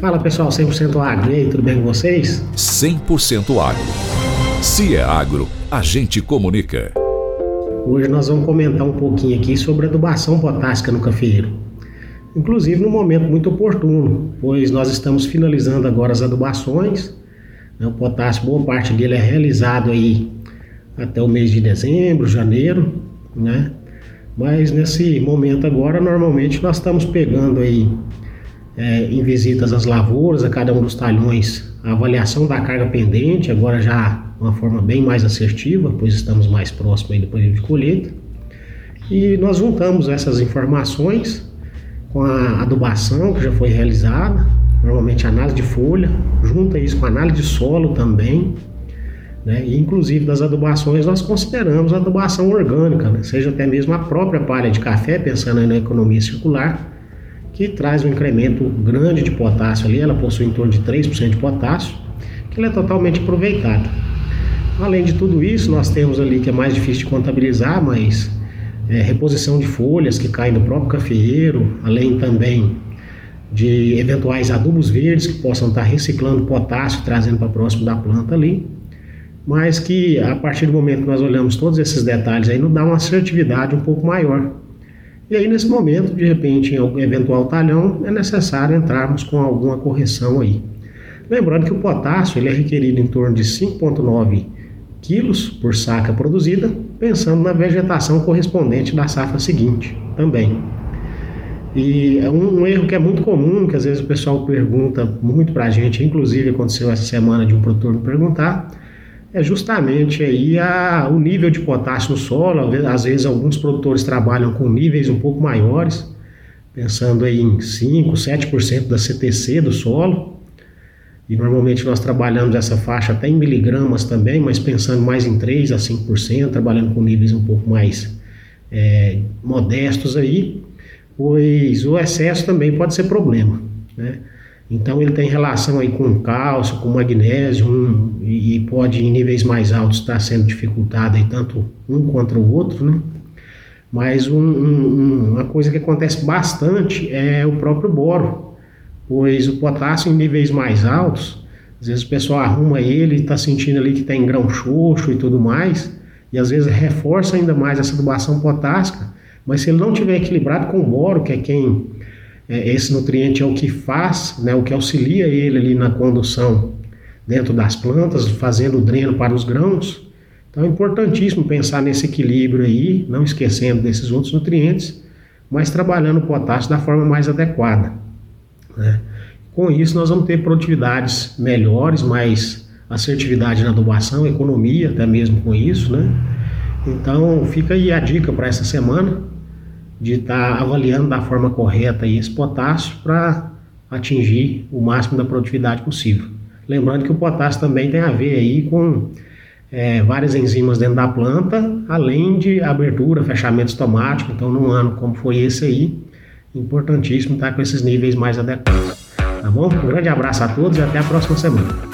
Fala pessoal, 100% agro, e aí, tudo bem com vocês? 100% agro. Se é agro, a gente comunica. Hoje nós vamos comentar um pouquinho aqui sobre adubação potássica no cafeiro. Inclusive num momento muito oportuno, pois nós estamos finalizando agora as adubações. Né? O potássio, boa parte dele é realizado aí até o mês de dezembro, janeiro, né? Mas nesse momento agora, normalmente nós estamos pegando aí é, em visitas às lavouras, a cada um dos talhões, a avaliação da carga pendente, agora já uma forma bem mais assertiva, pois estamos mais próximos aí do período de colheita. E nós juntamos essas informações com a adubação que já foi realizada, normalmente análise de folha, junta isso com análise de solo também, né? E inclusive das adubações nós consideramos a adubação orgânica, né? seja até mesmo a própria palha de café, pensando na economia circular, que traz um incremento grande de potássio ali, ela possui em torno de 3% de potássio, que ela é totalmente aproveitada. Além de tudo isso, nós temos ali que é mais difícil de contabilizar, mas é, reposição de folhas que caem do próprio cafeeiro, além também de eventuais adubos verdes que possam estar reciclando potássio, trazendo para próximo da planta ali, mas que a partir do momento que nós olhamos todos esses detalhes aí, nos dá uma assertividade um pouco maior e aí, nesse momento, de repente, em algum eventual talhão, é necessário entrarmos com alguma correção aí. Lembrando que o potássio ele é requerido em torno de 5,9 quilos por saca produzida, pensando na vegetação correspondente da safra seguinte também. E é um, um, erro que é muito comum, que às vezes o pessoal pergunta muito para a gente, inclusive aconteceu essa semana de um produtor me perguntar, é justamente aí a, o nível de potássio no solo. Às vezes alguns produtores trabalham com níveis um pouco maiores, pensando aí em 5, 7% da CTC do solo. E normalmente nós trabalhamos essa faixa até em miligramas também, mas pensando mais em 3 a 5%, trabalhando com níveis um pouco mais é, modestos aí, pois o excesso também pode ser problema, né? Então ele tem relação aí com cálcio, com magnésio um, e, pode em níveis mais altos estar sendo dificultado aí tanto um contra o outro, né? Mas um, um, uma coisa que acontece bastante é o próprio boro, pois o potássio em níveis mais altos, às vezes o pessoal arruma ele e está sentindo ali que está grão xoxo e tudo mais, e às vezes reforça ainda mais essa adubação potássica, mas se ele não tiver equilibrado com o boro, que é quem é, esse nutriente é o que faz, né, o que auxilia ele ali na condução dentro das plantas, fazendo o dreno para os grãos. Então é importantíssimo pensar nesse equilíbrio aí, não esquecendo desses outros nutrientes, mas trabalhando o potássio da forma mais adequada. Né? Com isso, nós vamos ter produtividades melhores, mais assertividade na adubação, economia até mesmo com isso, né? Então fica aí a dica para essa semana de estar tá avaliando da forma correta esse potássio para atingir o máximo da produtividade possível. Lembrando que o potássio também tem a ver aí com é, várias enzimas dentro da planta, além de abertura, fechamento estomático. Então, num ano como foi esse aí, importantíssimo estar com esses níveis mais adequados. Tá bom? Um grande abraço a todos e até a próxima semana.